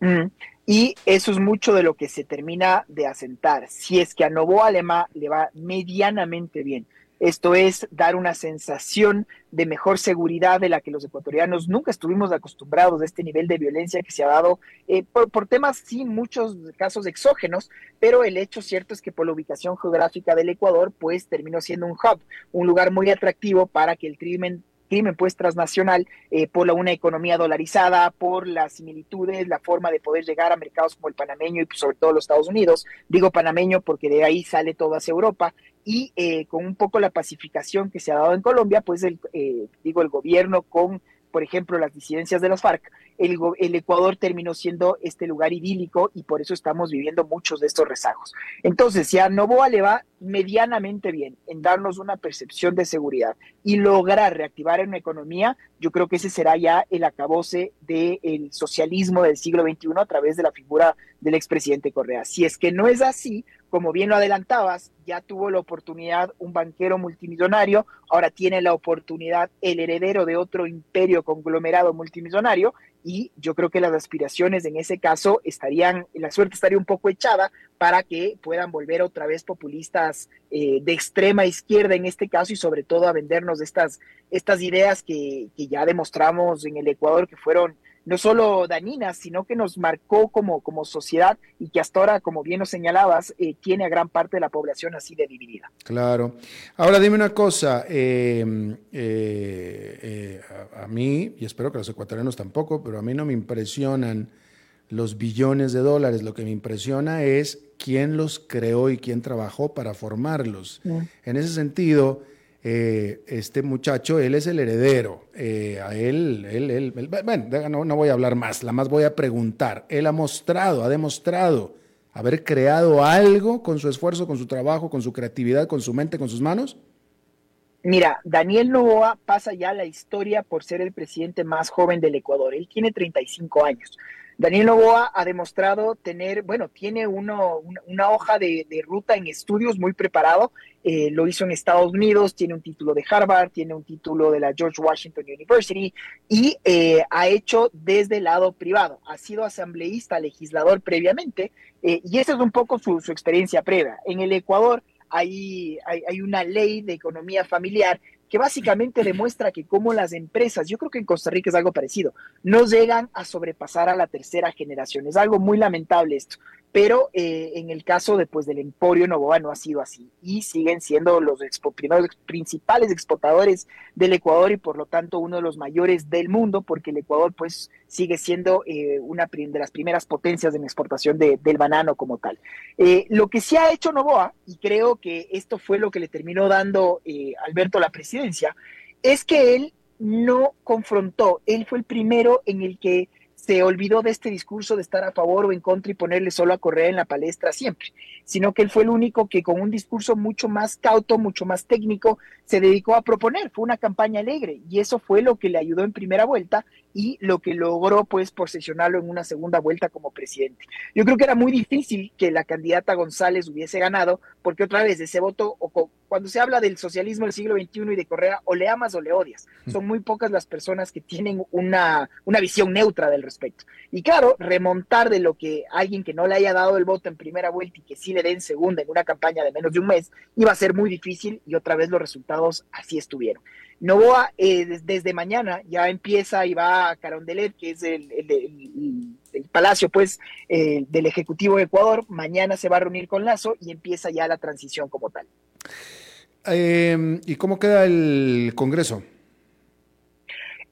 Mm. Y eso es mucho de lo que se termina de asentar. Si es que a Novoa Alema le va medianamente bien, esto es dar una sensación de mejor seguridad de la que los ecuatorianos nunca estuvimos acostumbrados de este nivel de violencia que se ha dado eh, por, temas, sí, muchos casos exógenos, pero el hecho cierto es que por la ubicación geográfica del Ecuador, pues terminó siendo un hub, un lugar muy atractivo para que el crimen crimen pues transnacional eh, por la, una economía dolarizada, por las similitudes, la forma de poder llegar a mercados como el panameño y pues, sobre todo los Estados Unidos. Digo panameño porque de ahí sale todo hacia Europa y eh, con un poco la pacificación que se ha dado en Colombia, pues eh, digo el gobierno con por ejemplo, las disidencias de las FARC, el, Ecuador terminó siendo este lugar idílico y por eso estamos viviendo muchos de estos rezagos. Entonces, si a Novoa le va medianamente bien en darnos una percepción de seguridad y lograr reactivar una economía, yo creo que ese será ya el acabose del socialismo del siglo XXI a través de la figura del expresidente Correa. Si es que no es así, como bien lo adelantabas, ya tuvo la oportunidad un banquero multimillonario, ahora tiene la oportunidad el heredero de otro imperio conglomerado multimillonario y yo creo que las aspiraciones en ese caso estarían, la suerte estaría un poco echada para que puedan volver otra vez populistas eh, de extrema izquierda en este caso y sobre todo a vendernos estas, estas ideas que, que ya demostramos en el Ecuador que fueron no solo dañinas, sino que nos marcó como, como sociedad y que hasta ahora, como bien nos señalabas, eh, tiene a gran parte de la población así de dividida. Claro. Ahora dime una cosa, eh, eh, a, mí, y espero que los ecuatorianos tampoco, pero a mí no me impresionan los billones de dólares, lo que me impresiona es quién los creó y quién trabajó para formarlos. Mm. En ese sentido, eh, este muchacho, él es el heredero. Eh, a él, él, él, bueno, no, no, voy a hablar más, la más voy a preguntar. Él ha mostrado, ha demostrado haber creado algo con su esfuerzo, con su trabajo, con su creatividad, con su mente, con sus manos. Mira, Daniel Novoa pasa ya la historia por ser el presidente más joven del Ecuador. Él tiene 35 años. Daniel Novoa ha demostrado tener, bueno, tiene uno, una, hoja de, ruta en estudios muy preparado. Eh, lo hizo en Estados Unidos, tiene un título de Harvard, tiene un título de la George Washington University y eh, ha hecho desde el lado privado. Ha sido asambleísta, legislador previamente eh, y esa es un poco su, experiencia previa. En el Ecuador hay, una ley de economía familiar que básicamente demuestra que como las empresas, yo creo que en Costa Rica es algo parecido, no llegan a sobrepasar a la tercera generación. Es algo muy lamentable esto pero eh, en el caso de, pues, del Emporio Novoa no ha sido así y siguen siendo los principales exportadores del Ecuador y por lo tanto uno de los mayores del mundo porque el Ecuador pues sigue siendo eh, una de las primeras potencias en exportación del banano como tal. Eh, lo que sí ha hecho Novoa, y creo que esto fue lo que le terminó dando Alberto la presidencia, es que él no confrontó, él fue el primero en el que se olvidó de este discurso de estar a favor o en contra y ponerle solo a Correa en la palestra siempre, sino que él fue el único que con un discurso mucho más cauto, mucho más técnico, se dedicó a proponer. Fue una campaña alegre y eso fue lo que le ayudó en primera vuelta y lo que logró pues posesionarlo en una segunda vuelta como presidente. Yo creo que era muy difícil que la candidata González hubiese ganado porque otra vez ese voto, o cuando se habla del socialismo del siglo XXI y de Correa, o le amas o le odias. Son muy pocas las personas que tienen una, una visión neutra del respecto. Y claro, remontar de lo que alguien que no le haya dado el voto en primera vuelta y que sí le den segunda en una campaña de menos de un mes, iba a ser muy difícil y otra vez los resultados así estuvieron. Novoa eh, desde mañana ya empieza y va a Carondelet, que es el, palacio pues eh, del Ejecutivo de Ecuador. Mañana se va a reunir con Lazo y empieza ya la transición como tal. Em, ¿Y cómo queda el Congreso?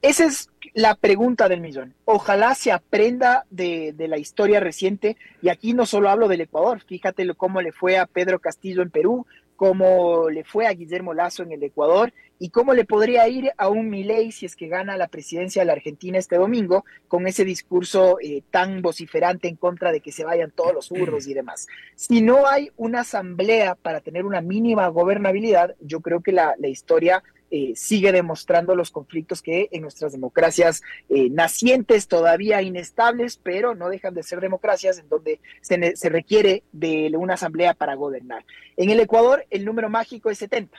Esa es la pregunta del millón. Ojalá se aprenda de, la historia reciente, y aquí no solo hablo del Ecuador, fíjate cómo le fue a Pedro Castillo en Perú, cómo le fue a Guillermo Lazo en el Ecuador y cómo le podría ir a un Milei si es que gana la presidencia de la Argentina este domingo con ese discurso eh, tan vociferante en contra de que se vayan todos los burros y demás. Si no hay una asamblea para tener una mínima gobernabilidad, yo creo que la historia eh, sigue demostrando los conflictos que en nuestras democracias eh, nacientes, todavía inestables, pero no dejan de ser democracias en donde se, se, requiere de una asamblea para gobernar. En el Ecuador el número mágico es 70.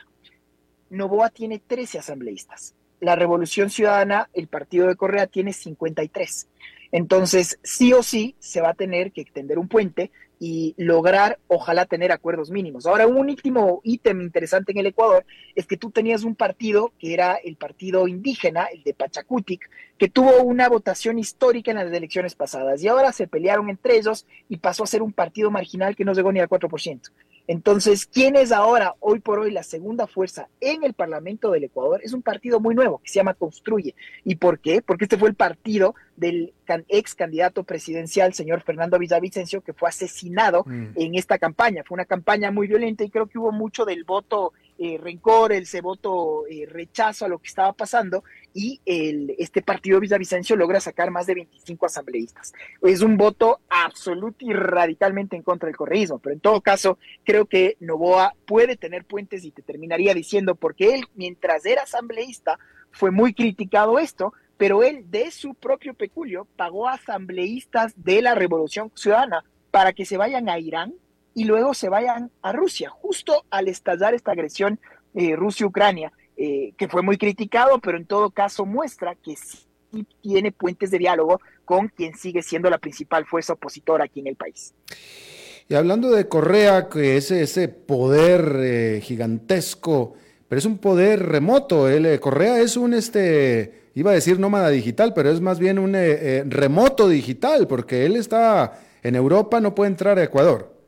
Novoa tiene 13 asambleístas. La Revolución Ciudadana, el partido de Correa, tiene 53. Entonces, sí o sí, se va a tener que extender un puente y lograr, ojalá, tener acuerdos mínimos. Ahora, un último ítem interesante en el Ecuador es que tú tenías un partido que era el partido indígena, el de Pachacutic, que tuvo una votación histórica en las elecciones pasadas y ahora se pelearon entre ellos y pasó a ser un partido marginal que no llegó ni al 4%. Entonces, ¿quién es ahora, hoy por hoy, la segunda fuerza en el Parlamento del Ecuador? Es un partido muy nuevo que se llama Construye. ¿Y por qué? Porque este fue el partido del ex candidato presidencial, señor Fernando Villavicencio, que fue asesinado mm. en esta campaña. Fue una campaña muy violenta y creo que hubo mucho del voto eh, rencor, ese voto eh, rechazo a lo que estaba pasando y el, este partido Villavicencio logra sacar más de 25 asambleístas. Es un voto absoluto y radicalmente en contra del correísmo, pero en todo caso creo que Novoa puede tener puentes y te terminaría diciendo, porque él mientras era asambleísta fue muy criticado esto, pero él de su propio peculio pagó asambleístas de la Revolución Ciudadana para que se vayan a Irán y luego se vayan a Rusia, justo al estallar esta agresión eh, Rusia-Ucrania. Eh, que fue muy criticado, pero en todo caso muestra que sí tiene puentes de diálogo con quien sigue siendo la principal fuerza opositora aquí en el país. Y hablando de Correa, que es ese poder eh, gigantesco, pero es un poder remoto. El, eh, Correa es un, este, iba a decir nómada digital, pero es más bien un remoto digital, porque él está en Europa, no puede entrar a Ecuador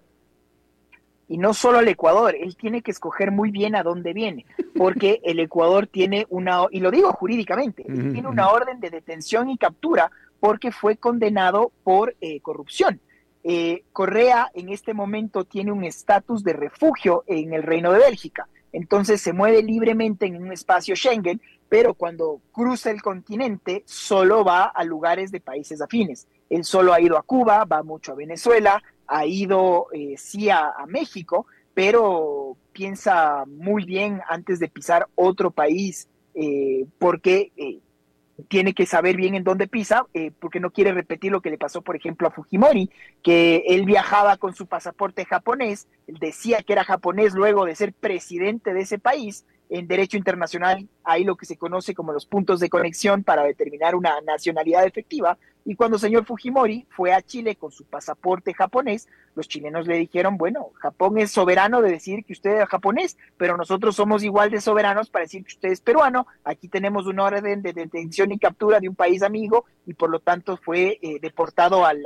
y no solo al Ecuador, él tiene que escoger muy bien a dónde viene, porque el Ecuador tiene una, y lo digo jurídicamente, tiene una orden de detención y captura porque fue condenado por eh, corrupción. Eh, Correa en este momento tiene un estatus de refugio en el Reino de Bélgica, entonces se mueve libremente en un espacio Schengen, pero cuando cruza el continente solo va a lugares de países afines. Él solo ha ido a Cuba, va mucho a Venezuela, ha ido eh, sí a, México, pero piensa muy bien antes de pisar otro país, eh, porque eh, tiene que saber bien en dónde pisa, porque no quiere repetir lo que le pasó, por ejemplo, a Fujimori, que él viajaba con su pasaporte japonés, decía que era japonés luego de ser presidente de ese país, en derecho internacional hay lo que se conoce como los puntos de conexión para determinar una nacionalidad efectiva. Y cuando el señor Fujimori fue a Chile con su pasaporte japonés, los chilenos le dijeron, bueno, Japón es soberano de decir que usted es japonés, pero nosotros somos igual de soberanos para decir que usted es peruano. Aquí tenemos una orden de detención y captura de un país amigo y por lo tanto fue eh, deportado al,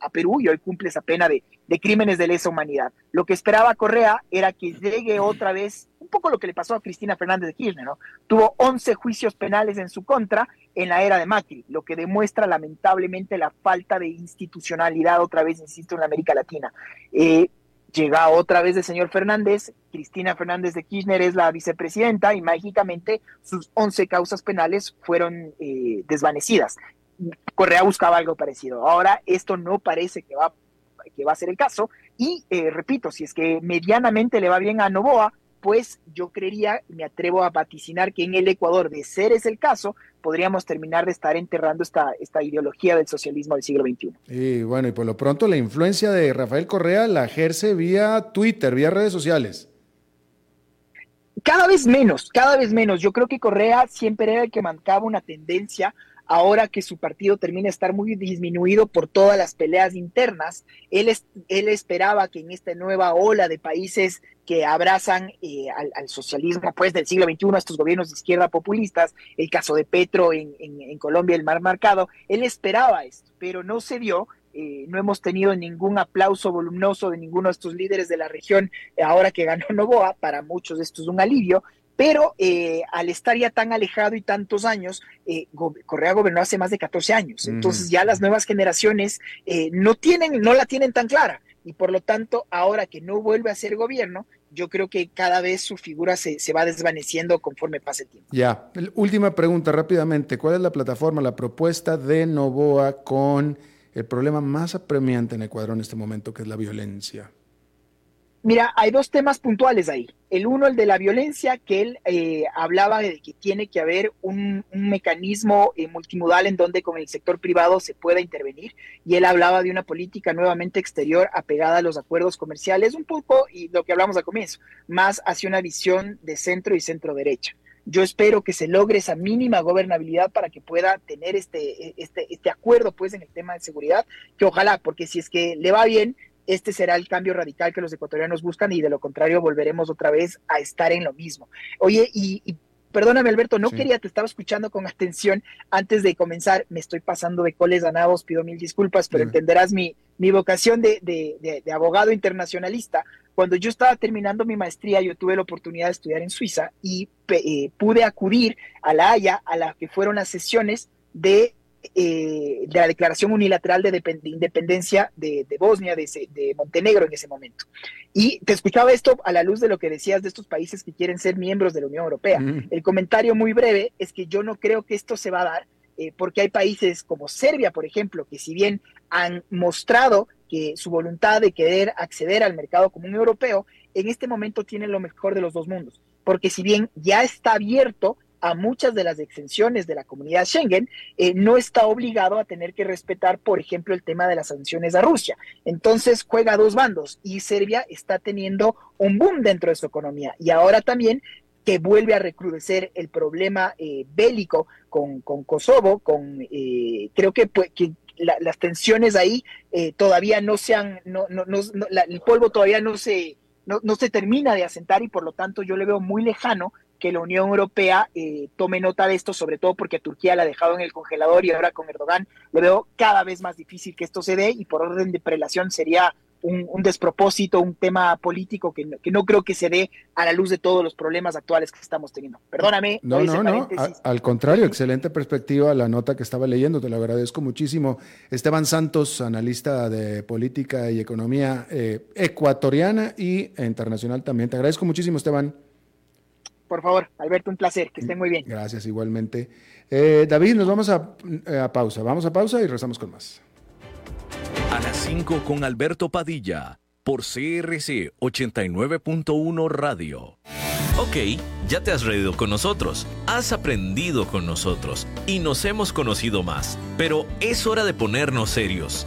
a, Perú y hoy cumple esa pena de, crímenes de lesa humanidad. Lo que esperaba Correa era que llegue otra vez un poco lo que le pasó a Cristina Fernández de Kirchner, ¿no? Tuvo 11 juicios penales en su contra en la era de Macri, lo que demuestra lamentablemente la falta de institucionalidad, otra vez, insisto, en la América Latina. Eh, llega otra vez el señor Fernández, Cristina Fernández de Kirchner es la vicepresidenta y mágicamente sus 11 causas penales fueron eh, desvanecidas. Correa buscaba algo parecido. Ahora esto no parece que va, que va a ser el caso y eh, repito, si es que medianamente le va bien a Novoa, pues yo creería, me atrevo a vaticinar que en el Ecuador, de ser ese el caso, podríamos terminar de estar enterrando esta, esta ideología del socialismo del siglo XXI. Y bueno, y por lo pronto la influencia de Rafael Correa la ejerce vía Twitter, vía redes sociales. Cada vez menos, cada vez menos. Yo creo que Correa siempre era el que marcaba una tendencia ahora que su partido termina de estar muy disminuido por todas las peleas internas, él, él esperaba que en esta nueva ola de países que abrazan eh, al, socialismo pues del siglo XXI, estos gobiernos de izquierda populistas, el caso de Petro en, Colombia, el mar marcado, él esperaba esto, pero no se dio, eh, no hemos tenido ningún aplauso voluminoso de ninguno de estos líderes de la región ahora que ganó Novoa, para muchos esto es un alivio, pero eh, al estar ya tan alejado y tantos años, eh, Correa gobernó hace más de 14 años, entonces ya las nuevas generaciones eh, no tienen, no la tienen tan clara. Y por lo tanto ahora que no vuelve a ser gobierno, yo creo que cada vez su figura se, se, va desvaneciendo conforme pase el tiempo. Ya, última pregunta rápidamente, ¿cuál es la plataforma, la propuesta de Novoa con el problema más apremiante en Ecuador en este momento, que es la violencia? Mira, hay dos temas puntuales ahí. El uno, el de la violencia, que él eh, hablaba de que tiene que haber un, mecanismo eh, multimodal en donde con el sector privado se pueda intervenir. Y él hablaba de una política nuevamente exterior apegada a los acuerdos comerciales, un poco, y lo que hablamos al comienzo, más hacia una visión de centro y centro derecha. Yo espero que se logre esa mínima gobernabilidad para que pueda tener este, este, este acuerdo pues en el tema de seguridad, que ojalá, porque si es que le va bien, este será el cambio radical que los ecuatorianos buscan y de lo contrario volveremos otra vez a estar en lo mismo. Oye, y, perdóname Alberto, no quería, te estaba escuchando con atención antes de comenzar, me estoy pasando de coles ganados, pido mil disculpas, pero entenderás mi, mi vocación de, de, de, abogado internacionalista. Cuando yo estaba terminando mi maestría, yo tuve la oportunidad de estudiar en Suiza y eh, pude acudir a La Haya, a las que fueron las sesiones de eh, de la declaración unilateral de, independencia de, Bosnia, de, Montenegro en ese momento. Y te escuchaba esto a la luz de lo que decías de estos países que quieren ser miembros de la Unión Europea. El comentario muy breve es que yo no creo que esto se va a dar eh, porque hay países como Serbia, por ejemplo, que si bien han mostrado que su voluntad de querer acceder al mercado común europeo, en este momento tienen lo mejor de los dos mundos. Porque si bien ya está abierto a muchas de las exenciones de la comunidad Schengen, eh, no está obligado a tener que respetar, por ejemplo, el tema de las sanciones a Rusia. Entonces juega a dos bandos y Serbia está teniendo un boom dentro de su economía. Y ahora también que vuelve a recrudecer el problema eh, bélico con, Kosovo, con eh, creo que, pues, que las tensiones ahí todavía no se han, no, no, no, el polvo todavía no se, no, no se termina de asentar y por lo tanto yo le veo muy lejano que la Unión Europea eh, tome nota de esto, sobre todo porque Turquía la ha dejado en el congelador y ahora con Erdogan le veo cada vez más difícil que esto se dé y por orden de prelación sería un, despropósito, un tema político que no, que no, creo que se dé a la luz de todos los problemas actuales que estamos teniendo. Perdóname. No, no, no. al contrario, excelente perspectiva la nota que estaba leyendo, te lo agradezco muchísimo. Esteban Santos, analista de política y economía eh, ecuatoriana y internacional también. Te agradezco muchísimo, Esteban por favor. Alberto, un placer, que estén muy bien. Gracias, igualmente. Eh, David, nos vamos a, eh, a pausa. Vamos a pausa y rezamos con más. A las 5 con Alberto Padilla, por CRC 89.1 Radio. Ok, ya te has reído con nosotros, has aprendido con nosotros y nos hemos conocido más, pero es hora de ponernos serios.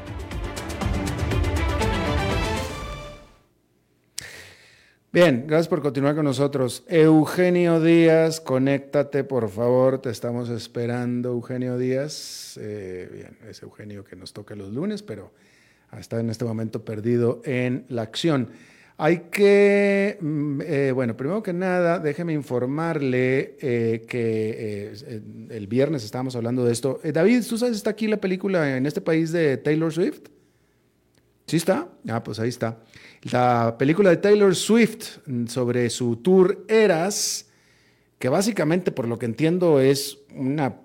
Bien, gracias por continuar con nosotros. Eugenio Díaz, conéctate, por favor, te estamos esperando, Eugenio Díaz. Eh, bien, es Eugenio que nos toca los lunes, pero está en este momento perdido en la acción. Hay que, mm, eh, bueno, primero que nada, déjeme informarle eh, que el viernes estábamos hablando de esto. David, ¿tú sabes, está aquí la película en este país de Taylor Swift? ¿Sí está? Ah, pues ahí está. La película de Taylor Swift sobre su tour Eras, que básicamente, por lo que entiendo, es una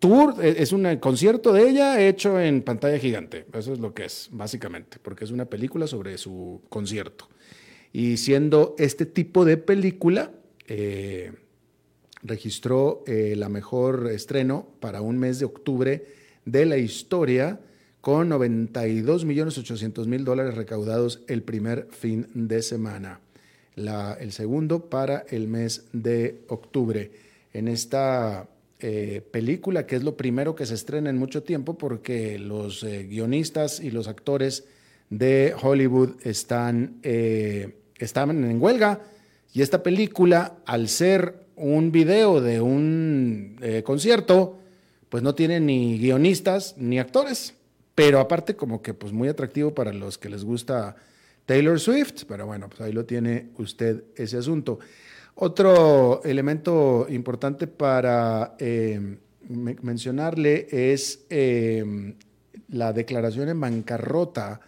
tour, es un concierto de ella hecho en pantalla gigante. Eso es lo que es, básicamente, porque es una película sobre su concierto. Y siendo este tipo de película, eh, registró eh, la mejor estreno para un mes de octubre de la historia con 92 millones 800 mil dólares recaudados el primer fin de semana. El segundo para el mes de octubre. En esta eh, película, que es lo primero que se estrena en mucho tiempo, porque los eh, guionistas y los actores de Hollywood están, eh, estaban en huelga. Y esta película, al ser un video de un concierto, pues no tiene ni guionistas ni actores pero aparte como que pues muy atractivo para los que les gusta Taylor Swift, pero bueno, pues ahí lo tiene usted ese asunto. Otro elemento importante para eh, mencionarle es eh, la declaración en bancarrota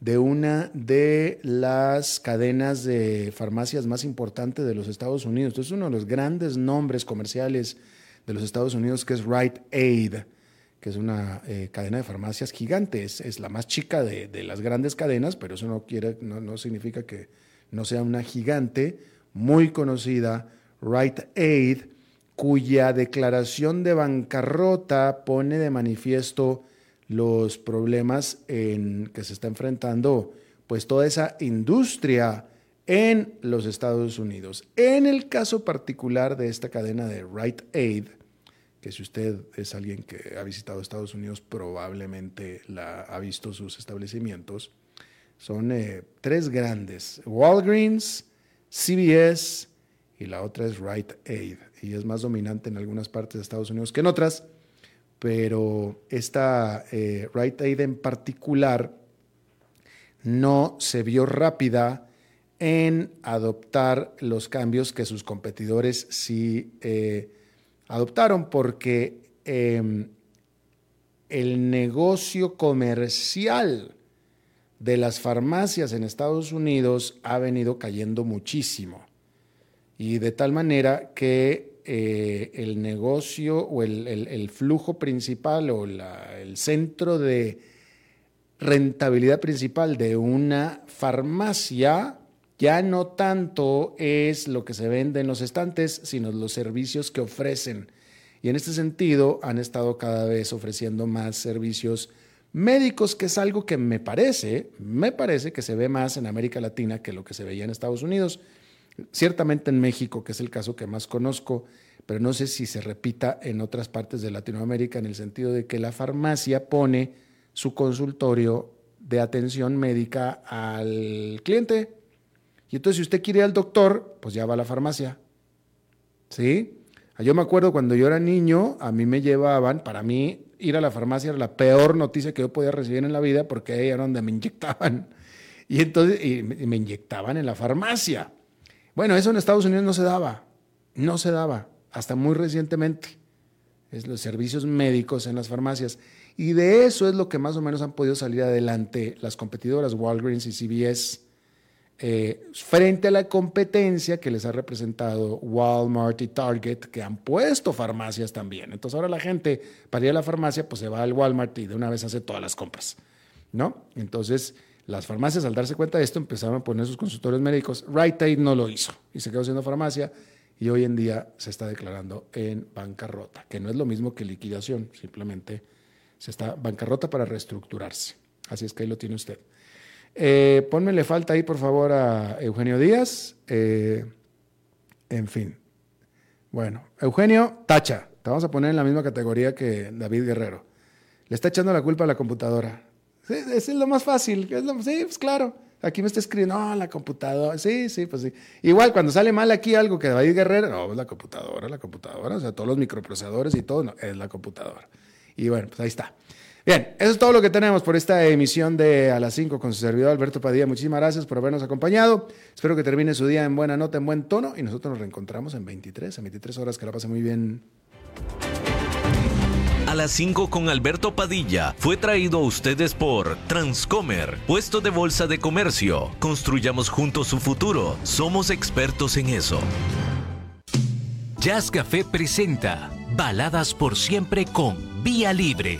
de una de las cadenas de farmacias más importantes de los Estados Unidos. Es uno de los grandes nombres comerciales de los Estados Unidos, que es Rite Aid que es una eh, cadena de farmacias gigante, es, la más chica de, las grandes cadenas, pero eso no, quiere, no, significa que no sea una gigante, muy conocida, Right Aid, cuya declaración de bancarrota pone de manifiesto los problemas en que se está enfrentando pues toda esa industria en los Estados Unidos. En el caso particular de esta cadena de Right Aid, que si usted es alguien que ha visitado Estados Unidos, probablemente la, ha visto sus establecimientos. Son eh, tres grandes, Walgreens, CVS y la otra es Rite Aid. Y es más dominante en algunas partes de Estados Unidos que en otras, pero esta eh, Rite Aid en particular no se vio rápida en adoptar los cambios que sus competidores sí eh, adoptaron porque em, el negocio comercial de las farmacias en Estados Unidos ha venido cayendo muchísimo. Y de tal manera que eh, el negocio o el, flujo principal o el centro de rentabilidad principal de una farmacia ya no tanto es lo que se vende en los estantes, sino los servicios que ofrecen. Y en este sentido han estado cada vez ofreciendo más servicios médicos, que es algo que me parece, me parece que se ve más en América Latina que lo que se veía en Estados Unidos. Ciertamente en México, que es el caso que más conozco, pero no sé si se repita en otras partes de Latinoamérica en el sentido de que la farmacia pone su consultorio de atención médica al cliente y entonces si usted quiere ir al doctor, pues ya va a la farmacia. ¿Sí? Ah, yo me acuerdo cuando yo era niño, a mí me llevaban, para mí ir a la farmacia era la peor noticia que yo podía recibir en la vida porque ahí era donde me inyectaban. Y entonces y me inyectaban en la farmacia. Bueno, eso en Estados Unidos no se daba, no se daba, hasta muy recientemente. Es los servicios médicos en las farmacias. Y de eso es lo que más o menos han podido salir adelante las competidoras Walgreens y CVS eh, frente a la competencia que les ha representado Walmart y Target, que han puesto farmacias también. Entonces ahora la gente, para ir a la farmacia, pues se va al Walmart y de una vez hace todas las compras, ¿no? Entonces las farmacias al darse cuenta de esto empezaron a poner sus consultorios médicos. Right Aid no lo hizo y se quedó siendo farmacia y hoy en día se está declarando en bancarrota, que no es lo mismo que liquidación, simplemente se está bancarrota para reestructurarse. Así es que ahí lo tiene usted. Eh, le falta ahí, por favor, a Eugenio Díaz. Eh, en fin. Bueno, Eugenio, tacha. Te vamos a poner en la misma categoría que David Guerrero. Le está echando la culpa a la computadora. Sí, es lo más fácil. sí, pues claro. Aquí me está escribiendo, no, la computadora. Sí, sí, pues sí. Igual cuando sale mal aquí algo que David Guerrero, no, es la computadora, la computadora. O sea, todos los microprocesadores y todo, no, es la computadora. Y bueno, pues ahí está. Bien, eso es todo lo que tenemos por esta emisión de A las 5 con su servidor Alberto Padilla. Muchísimas gracias por habernos acompañado. Espero que termine su día en buena nota, en buen tono y nosotros nos reencontramos en 23, en 23 horas. Que la pase muy bien. A las 5 con Alberto Padilla fue traído a ustedes por Transcomer, puesto de bolsa de comercio. Construyamos juntos su futuro. Somos expertos en eso. Jazz Café presenta Baladas por siempre con Vía Libre.